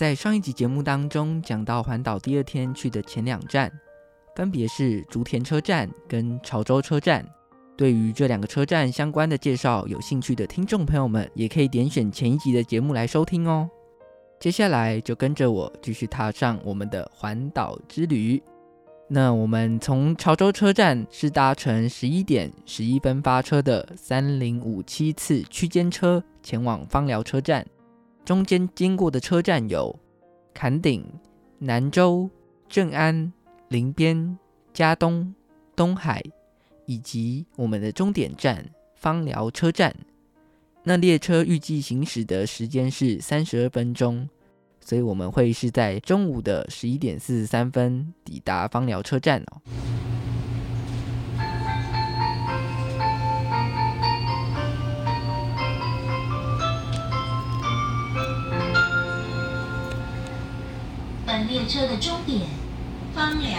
在上一集节目当中，讲到环岛第二天去的前两站，分别是竹田车站跟潮州车站。对于这两个车站相关的介绍，有兴趣的听众朋友们，也可以点选前一集的节目来收听哦。接下来就跟着我继续踏上我们的环岛之旅。那我们从潮州车站是搭乘十一点十一分发车的三零五七次区间车前往芳寮车站。中间经过的车站有坎顶、南州、正安、林边、加东、东海，以及我们的终点站芳寮车站。那列车预计行驶的时间是三十二分钟，所以我们会是在中午的十一点四十三分抵达芳寮车站哦。列车的终点，枋寮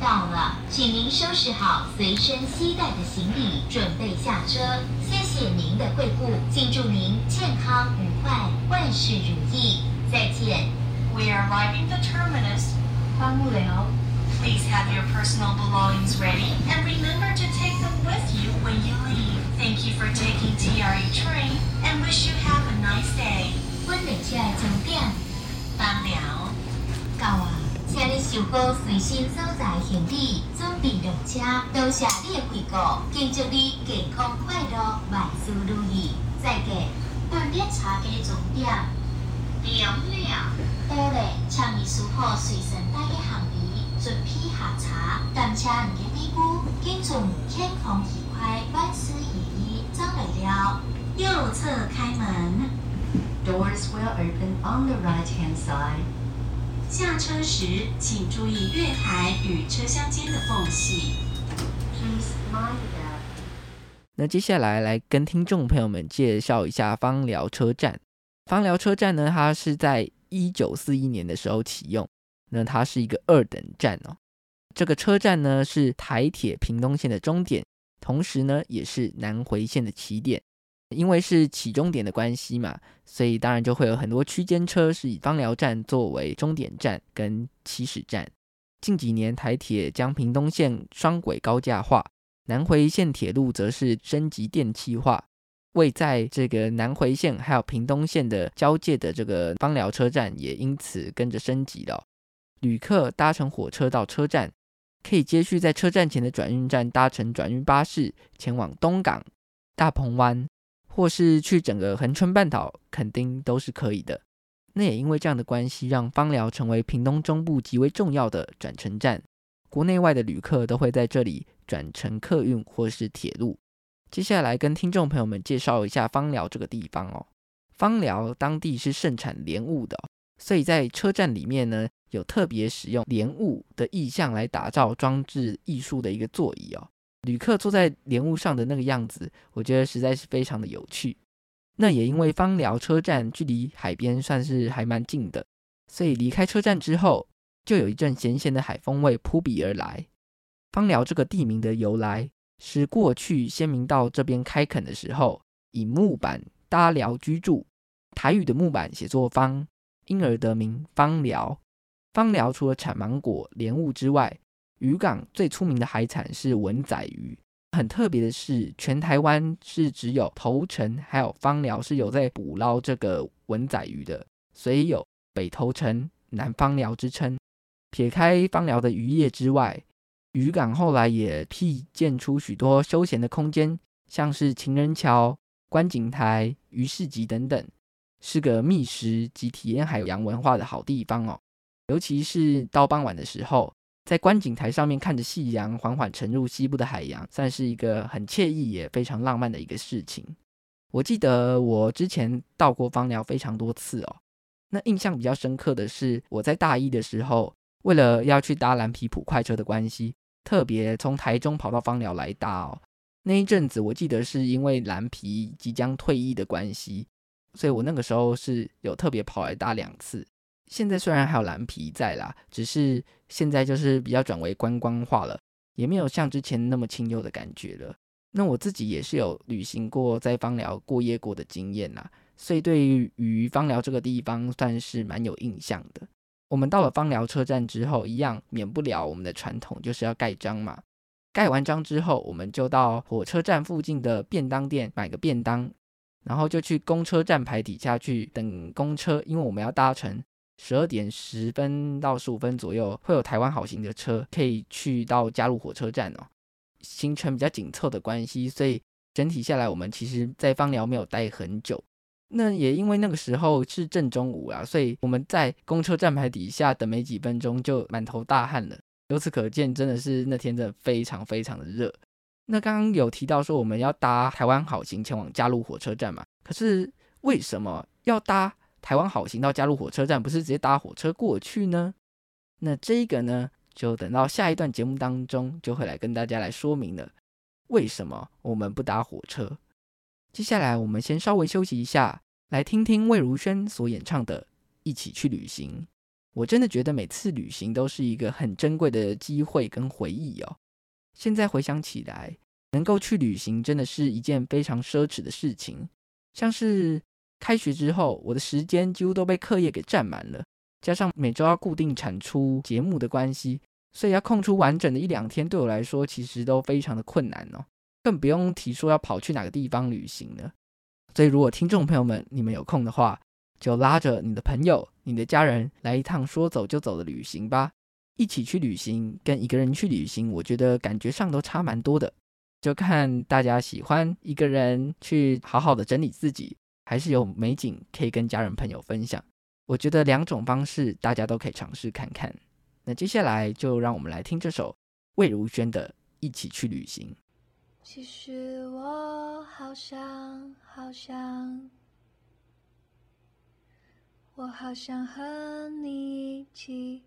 到了，请您收拾好随身携带的行李，准备下车。谢谢您的惠顾，敬祝您健康愉快，万事如意。再见。We are arriving the terminus，枋寮。Please have your personal belongings ready and remember to take them with you when you leave. Thank you for taking TRE train and wish you have a nice day。温美车的终点，枋寮。到啊，请你收好随身所在行李，准备上车。多谢你的惠顾，敬祝你健康快乐，万事如意。再见。本列车的终点，枋寮。到了，请你收好随身带的行李，准备下车。感谢你的礼物，敬祝健康愉快，万事如意。走来了，右侧开门。Doors will open on the right-hand side. 下车时，请注意月台与车厢间的缝隙。那接下来来跟听众朋友们介绍一下芳寮车站。芳寮车站呢，它是在一九四一年的时候启用。那它是一个二等站哦。这个车站呢是台铁屏东线的终点，同时呢也是南回线的起点。因为是起终点的关系嘛，所以当然就会有很多区间车是以枋寮站作为终点站跟起始站。近几年台铁将屏东线双轨高架化，南回线铁路则是升级电气化。位在这个南回线还有屏东线的交界的这个枋寮车站也因此跟着升级了。旅客搭乘火车到车站，可以接续在车站前的转运站搭乘转运巴士前往东港、大鹏湾。或是去整个恒春半岛肯定都是可以的。那也因为这样的关系，让芳寮成为屏东中部极为重要的转乘站，国内外的旅客都会在这里转乘客运或是铁路。接下来跟听众朋友们介绍一下芳寮这个地方哦。芳寮当地是盛产莲雾的，所以在车站里面呢，有特别使用莲雾的意象来打造装置艺术的一个座椅哦。旅客坐在莲雾上的那个样子，我觉得实在是非常的有趣。那也因为芳寮车站距离海边算是还蛮近的，所以离开车站之后，就有一阵咸咸的海风味扑鼻而来。芳寮这个地名的由来是过去先民到这边开垦的时候，以木板搭寮居住，台语的木板写作枋，因而得名芳寮。芳寮除了产芒果、莲雾之外，渔港最出名的海产是文仔鱼。很特别的是，全台湾是只有头城还有芳寮是有在捕捞这个文仔鱼的，所以有北头城、南枋寮之称。撇开芳寮的渔业之外，渔港后来也辟建出许多休闲的空间，像是情人桥、观景台、鱼市集等等，是个觅食及体验海洋文化的好地方哦。尤其是到傍晚的时候。在观景台上面看着夕阳缓缓沉入西部的海洋，算是一个很惬意也非常浪漫的一个事情。我记得我之前到过芳寮非常多次哦，那印象比较深刻的是我在大一的时候，为了要去搭蓝皮普快车的关系，特别从台中跑到芳寮来搭哦。那一阵子我记得是因为蓝皮即将退役的关系，所以我那个时候是有特别跑来搭两次。现在虽然还有蓝皮在啦，只是现在就是比较转为观光化了，也没有像之前那么清幽的感觉了。那我自己也是有旅行过在芳寮过夜过的经验啦，所以对于芳寮这个地方算是蛮有印象的。我们到了芳寮车站之后，一样免不了我们的传统，就是要盖章嘛。盖完章之后，我们就到火车站附近的便当店买个便当，然后就去公车站牌底下去等公车，因为我们要搭乘。十二点十分到十五分左右会有台湾好行的车可以去到嘉鹿火车站哦。行程比较紧凑的关系，所以整体下来我们其实在芳寮没有待很久。那也因为那个时候是正中午啊，所以我们在公车站牌底下等没几分钟就满头大汗了。由此可见，真的是那天真的非常非常的热。那刚刚有提到说我们要搭台湾好行前往嘉鹿火车站嘛？可是为什么要搭？台湾好行到嘉鹿火车站，不是直接搭火车过去呢？那这个呢，就等到下一段节目当中就会来跟大家来说明了，为什么我们不搭火车。接下来我们先稍微休息一下，来听听魏如萱所演唱的《一起去旅行》。我真的觉得每次旅行都是一个很珍贵的机会跟回忆哦。现在回想起来，能够去旅行真的是一件非常奢侈的事情，像是。开学之后，我的时间几乎都被课业给占满了，加上每周要固定产出节目的关系，所以要空出完整的一两天，对我来说其实都非常的困难哦，更不用提说要跑去哪个地方旅行了。所以，如果听众朋友们你们有空的话，就拉着你的朋友、你的家人来一趟说走就走的旅行吧。一起去旅行跟一个人去旅行，我觉得感觉上都差蛮多的，就看大家喜欢一个人去好好的整理自己。还是有美景可以跟家人朋友分享，我觉得两种方式大家都可以尝试看看。那接下来就让我们来听这首魏如萱的《一起去旅行》。其实我好想好想，我好想和你一起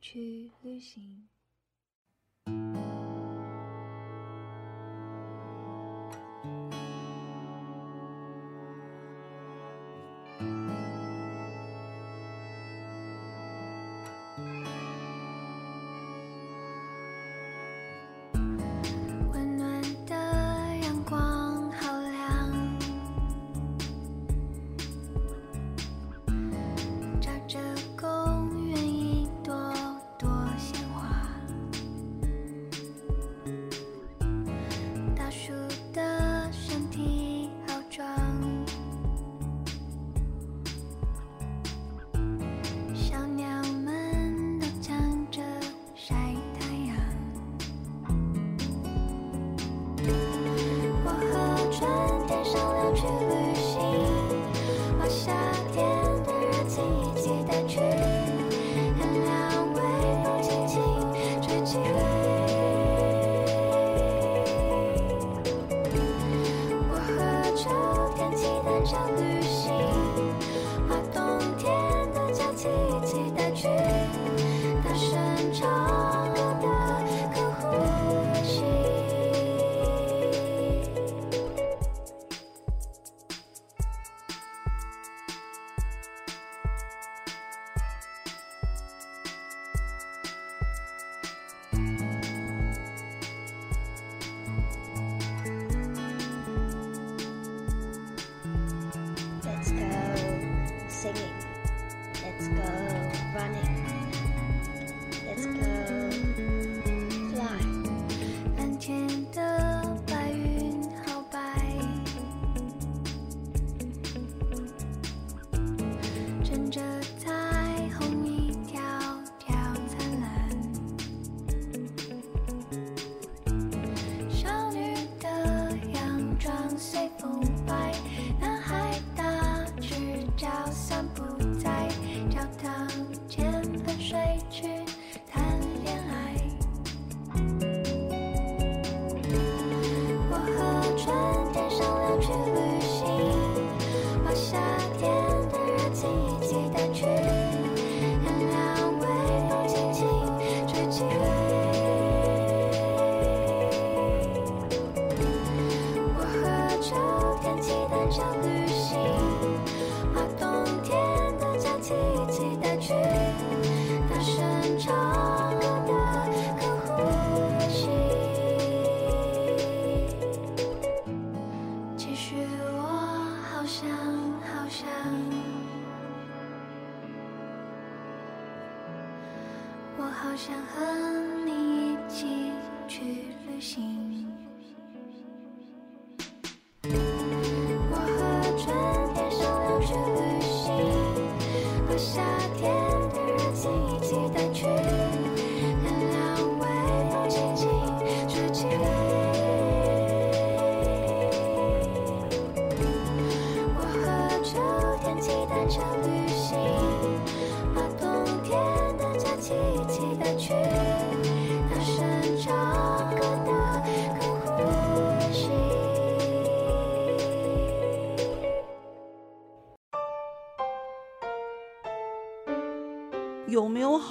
去旅行。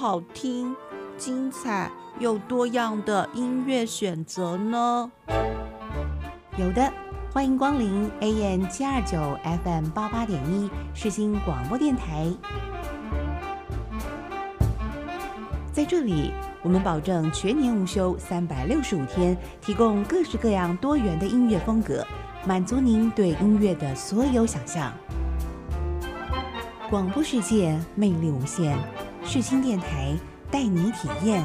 好听、精彩又多样的音乐选择呢？有的，欢迎光临 AM 七二九 FM 八八点一世新广播电台。在这里，我们保证全年无休，三百六十五天，提供各式各样多元的音乐风格，满足您对音乐的所有想象。广播世界魅力无限，世新电台带你体验。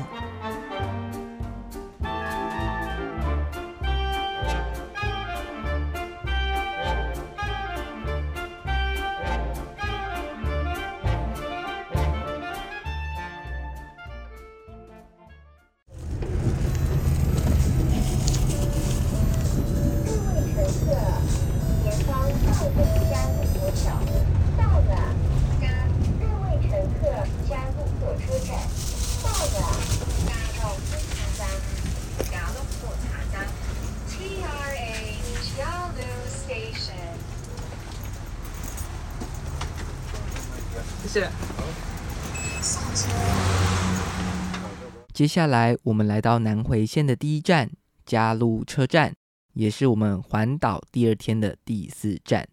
接下来，我们来到南回线的第一站嘉鹿车站，也是我们环岛第二天的第四站。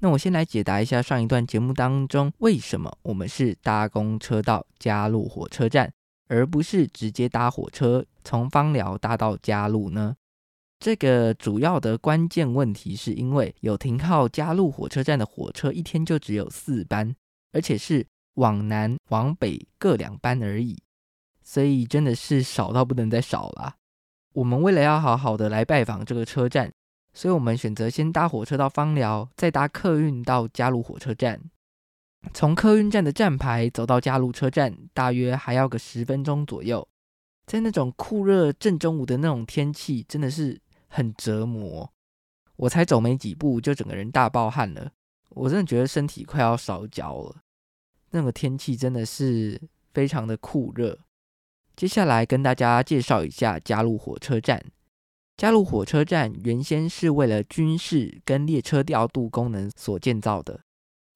那我先来解答一下上一段节目当中，为什么我们是搭公车到嘉鹿火车站，而不是直接搭火车从芳寮搭到嘉鹿呢？这个主要的关键问题是因为有停靠嘉鹿火车站的火车一天就只有四班，而且是往南往北各两班而已，所以真的是少到不能再少了。我们为了要好好的来拜访这个车站，所以我们选择先搭火车到芳寮，再搭客运到嘉鹿火车站。从客运站的站牌走到嘉鹿车站，大约还要个十分钟左右。在那种酷热正中午的那种天气，真的是很折磨。我才走没几步，就整个人大爆汗了。我真的觉得身体快要烧焦了。那个天气真的是非常的酷热。接下来跟大家介绍一下嘉鹿火车站。嘉鹿火车站原先是为了军事跟列车调度功能所建造的，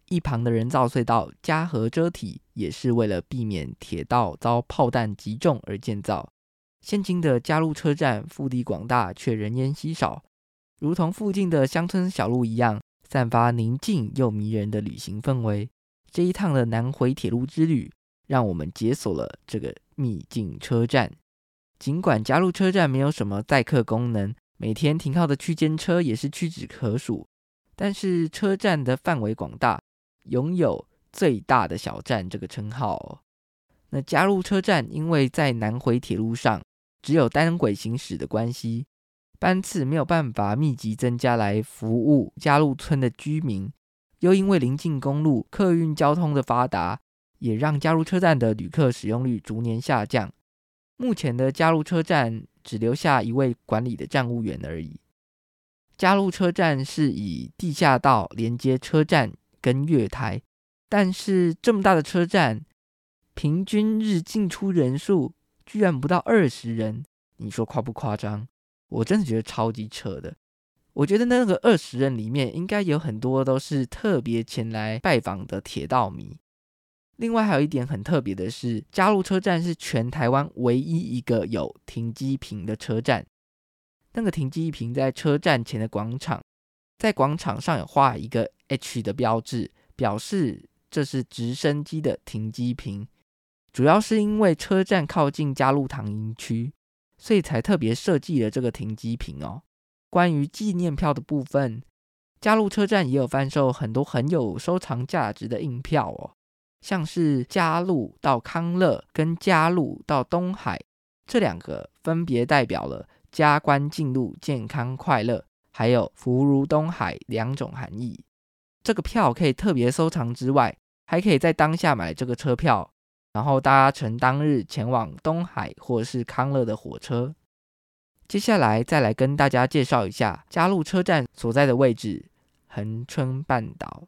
一旁的人造隧道嘉禾遮体也是为了避免铁道遭炮弹击中而建造。现今的嘉鹿车站腹地广大，却人烟稀少，如同附近的乡村小路一样，散发宁静又迷人的旅行氛围。这一趟的南回铁路之旅，让我们解锁了这个秘境车站。尽管嘉鹿车站没有什么载客功能，每天停靠的区间车也是屈指可数，但是车站的范围广大，拥有最大的小站这个称号哦。那加路车站因为在南回铁路上只有单轨行驶的关系，班次没有办法密集增加来服务加路村的居民，又因为临近公路，客运交通的发达，也让加入车站的旅客使用率逐年下降。目前的加入车站只留下一位管理的站务员而已。加入车站是以地下道连接车站跟月台，但是这么大的车站，平均日进出人数居然不到二十人，你说夸不夸张？我真的觉得超级扯的。我觉得那个二十人里面，应该有很多都是特别前来拜访的铁道迷。另外还有一点很特别的是，嘉路车站是全台湾唯一一个有停机坪的车站。那个停机坪在车站前的广场，在广场上有画一个 H 的标志，表示这是直升机的停机坪。主要是因为车站靠近嘉路糖营区，所以才特别设计了这个停机坪哦。关于纪念票的部分，嘉路车站也有贩售很多很有收藏价值的印票哦，像是嘉路到康乐跟嘉路到东海这两个，分别代表了加官进禄、健康快乐，还有福如东海两种含义。这个票可以特别收藏之外，还可以在当下买这个车票，然后搭乘当日前往东海或是康乐的火车。接下来再来跟大家介绍一下嘉路车站所在的位置——恒春半岛。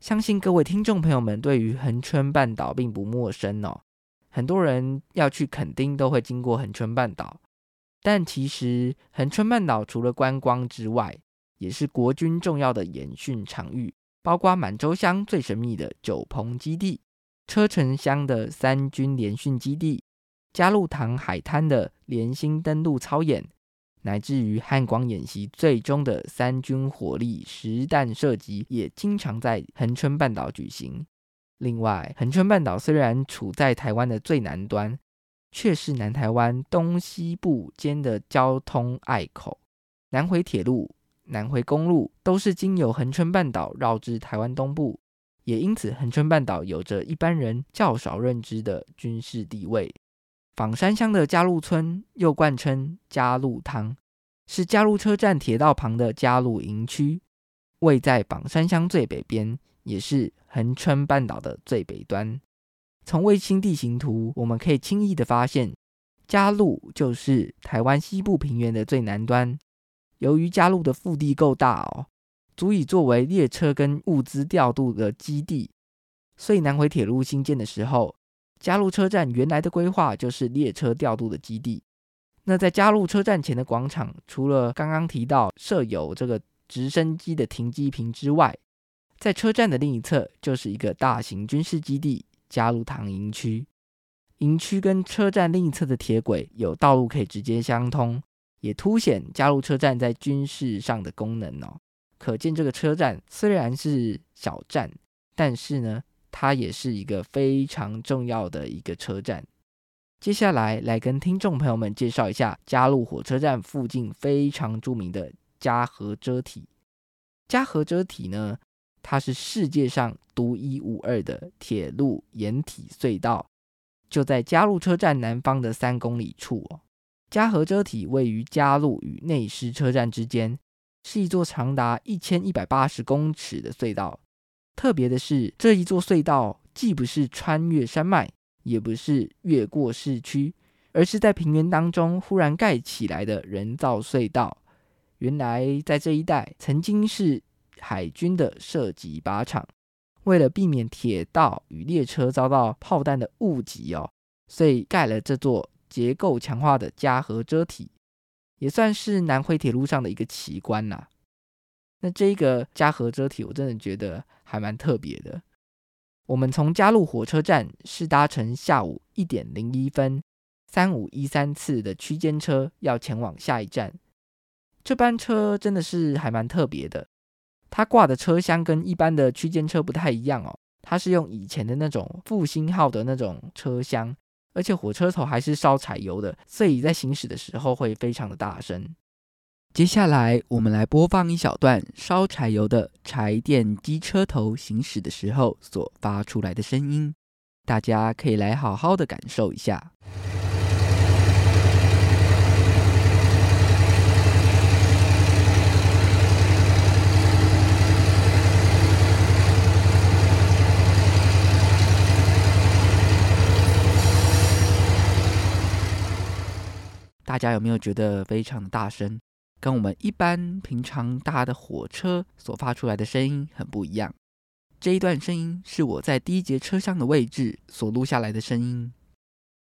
相信各位听众朋友们对于恒春半岛并不陌生哦。很多人要去垦丁都会经过恒春半岛，但其实恒春半岛除了观光之外，也是国军重要的演训场域，包括满洲乡最神秘的九鹏基地、车城乡的三军联训基地、嘉路塘海滩的联兴登陆操演。乃至于汉光演习最终的三军火力实弹射击，也经常在恒春半岛举行。另外，恒春半岛虽然处在台湾的最南端，却是南台湾东西部间的交通隘口。南回铁路、南回公路都是经由恒春半岛绕至台湾东部，也因此恒春半岛有着一般人较少认知的军事地位。枋山乡的嘉路村又贯称嘉路汤，是嘉路车站铁道旁的嘉路营区，位在枋山乡最北边，也是横穿半岛的最北端。从卫星地形图，我们可以轻易的发现，嘉路就是台湾西部平原的最南端。由于嘉路的腹地够大哦，足以作为列车跟物资调度的基地，所以南回铁路兴建的时候。嘉路车站原来的规划就是列车调度的基地。那在嘉路车站前的广场，除了刚刚提到设有这个直升机的停机坪之外，在车站的另一侧就是一个大型军事基地——嘉路塘营区。营区跟车站另一侧的铁轨有道路可以直接相通，也凸显嘉路车站在军事上的功能哦。可见这个车站虽然是小站，但是呢。它也是一个非常重要的一个车站。接下来，来跟听众朋友们介绍一下嘉路火车站附近非常著名的嘉禾遮体。嘉禾遮体呢，它是世界上独一无二的铁路掩体隧道，就在嘉路车站南方的三公里处哦。嘉禾遮体位于嘉路与内施车站之间，是一座长达一千一百八十公尺的隧道。特别的是，这一座隧道既不是穿越山脉，也不是越过市区，而是在平原当中忽然盖起来的人造隧道。原来在这一带曾经是海军的射击靶场，为了避免铁道与列车遭到炮弹的误击哦，所以盖了这座结构强化的嘉禾遮体，也算是南回铁路上的一个奇观呐、那这个嘉禾遮体，我真的觉得还蛮特别的。我们从加路火车站是搭乘下午一点零一分三五一三次的区间车，要前往下一站。这班车真的是还蛮特别的，它挂的车厢跟一般的区间车不太一样哦，它是用以前的那种复兴号的那种车厢，而且火车头还是烧柴油的，所以在行驶的时候会非常的大声。接下来，我们来播放一小段烧柴油的柴电机车头行驶的时候所发出来的声音，大家可以来好好的感受一下。大家有没有觉得非常的大声？跟我们一般平常搭的火车所发出来的声音很不一样。这一段声音是我在第一节车厢的位置所录下来的声音。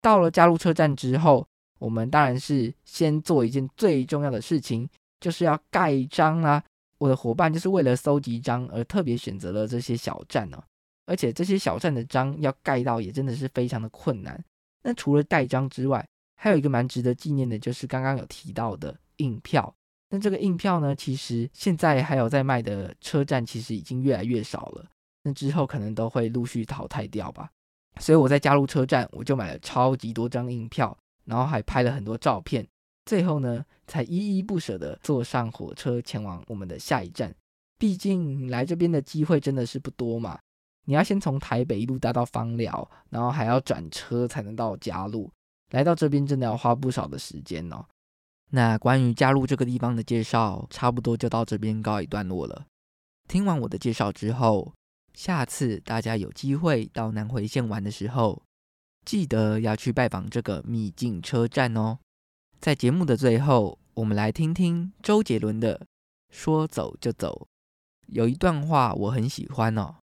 到了加入车站之后，我们当然是先做一件最重要的事情，就是要盖章啦。我的伙伴就是为了搜集章而特别选择了这些小站哦，而且这些小站的章要盖到也真的是非常的困难。那除了盖章之外，还有一个蛮值得纪念的，就是刚刚有提到的印票。那这个印票呢，其实现在还有在卖的车站，其实已经越来越少了。那之后可能都会陆续淘汰掉吧。所以我在加入车站，我就买了超级多张印票，然后还拍了很多照片。最后呢，才依依不舍地坐上火车前往我们的下一站。毕竟来这边的机会真的是不多嘛。你要先从台北一路搭到芳寮，然后还要转车才能到加禄。来到这边真的要花不少的时间哦。那关于加入这个地方的介绍，差不多就到这边告一段落了。听完我的介绍之后，下次大家有机会到南回线玩的时候，记得要去拜访这个秘境车站哦。在节目的最后，我们来听听周杰伦的《说走就走》。有一段话我很喜欢哦：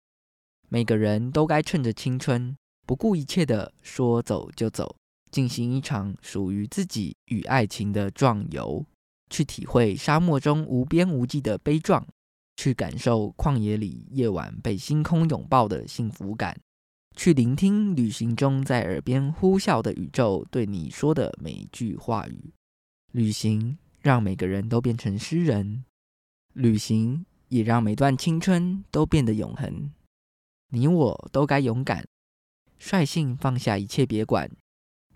每个人都该趁着青春，不顾一切的说走就走。进行一场属于自己与爱情的壮游，去体会沙漠中无边无际的悲壮，去感受旷野里夜晚被星空拥抱的幸福感，去聆听旅行中在耳边呼啸的宇宙对你说的每一句话语。旅行让每个人都变成诗人，旅行也让每段青春都变得永恒。你我都该勇敢，率性放下一切，别管。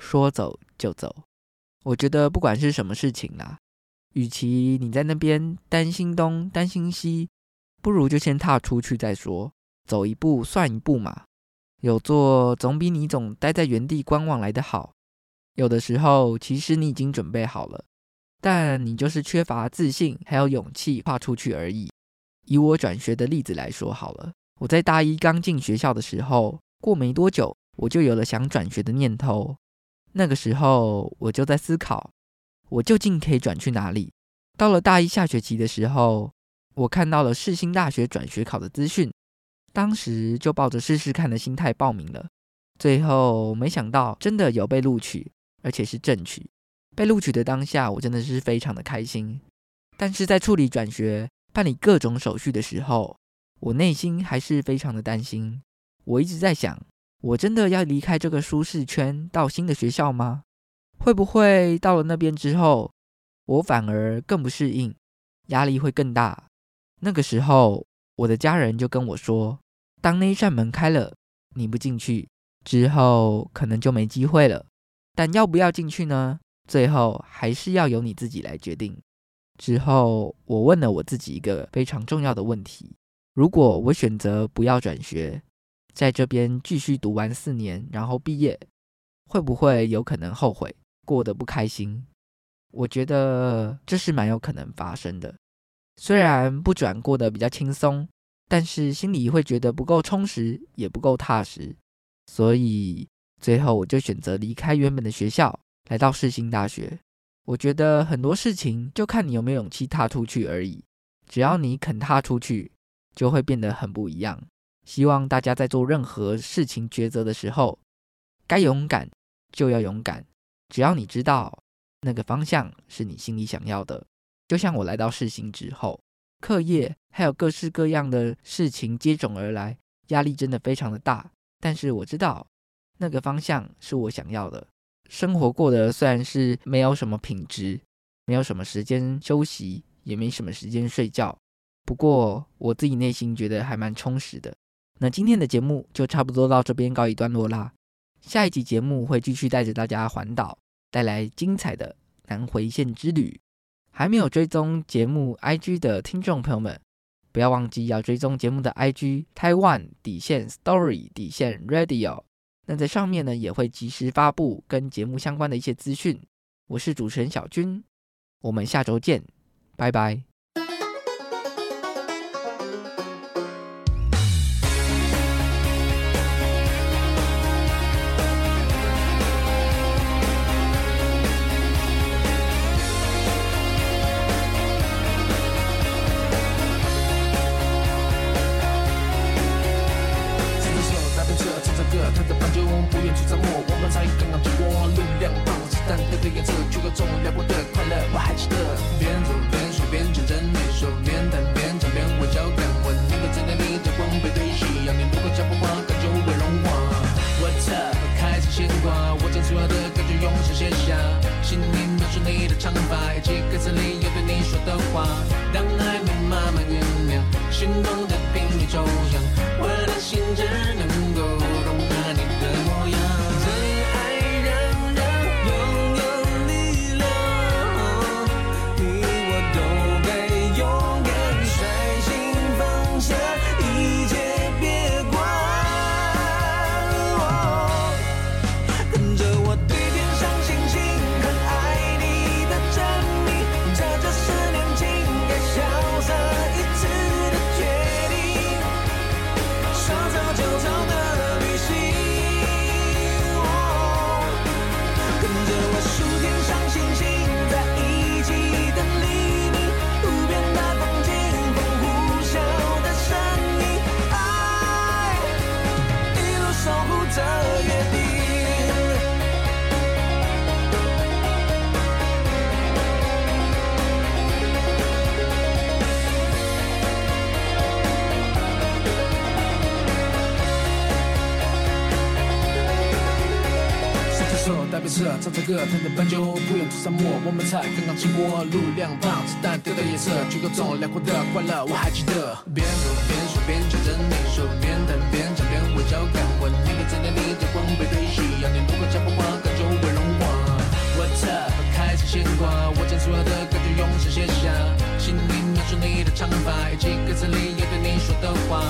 说走就走，我觉得不管是什么事情啦，与其你在那边担心东担心西，不如就先踏出去再说，走一步算一步嘛。有做总比你总待在原地观望来得好。有的时候，其实你已经准备好了，但你就是缺乏自信还有勇气跨出去而已。以我转学的例子来说好了，我在大一刚进学校的时候，过没多久，我就有了想转学的念头。那个时候，我就在思考，我究竟可以转去哪里。到了大一下学期的时候，我看到了世新大学转学考的资讯，当时就抱着试试看的心态报名了。最后没想到真的有被录取，而且是正取。被录取的当下，我真的是非常的开心。但是在处理转学、办理各种手续的时候，我内心还是非常的担心。我一直在想。我真的要离开这个舒适圈，到新的学校吗？会不会到了那边之后，我反而更不适应，压力会更大？那个时候，我的家人就跟我说：“当那一扇门开了，你不进去，之后可能就没机会了。但要不要进去呢？最后还是要由你自己来决定。”之后，我问了我自己一个非常重要的问题：如果我选择不要转学，在这边继续读完四年，然后毕业，会不会有可能后悔，过得不开心？我觉得这是蛮有可能发生的。虽然不转过得比较轻松，但是心里会觉得不够充实，也不够踏实。所以最后我就选择离开原本的学校，来到世新大学。我觉得很多事情就看你有没有勇气踏出去而已。只要你肯踏出去，就会变得很不一样。希望大家在做任何事情抉择的时候，该勇敢就要勇敢。只要你知道那个方向是你心里想要的，就像我来到世新之后，课业还有各式各样的事情接踵而来，压力真的非常的大。但是我知道那个方向是我想要的。生活过得虽然是没有什么品质，没有什么时间休息，也没什么时间睡觉，不过我自己内心觉得还蛮充实的。那今天的节目就差不多到这边告一段落啦。下一集节目会继续带着大家环岛，带来精彩的南回线之旅。还没有追踪节目 IG 的听众朋友们，不要忘记要追踪节目的 IG Taiwan 底线 Story 底线 Radio。那在上面呢，也会及时发布跟节目相关的一些资讯。我是主持人小军，我们下周见，拜拜。的话让爱被慢慢酝酿心动歌，弹着斑鸠，不远出沙漠，我们才刚刚经过。路两旁，子弹丢的颜色，举个钟，辽阔的快乐，我还记得。边走边说边牵着你手，边弹边唱边微笑敢问，你的真理的光背对夕阳，你如果讲不话，感觉会融化。What up？开始牵挂，我将所有的感觉用手写下，心里描述你的长发，以及歌词里要对你说的话。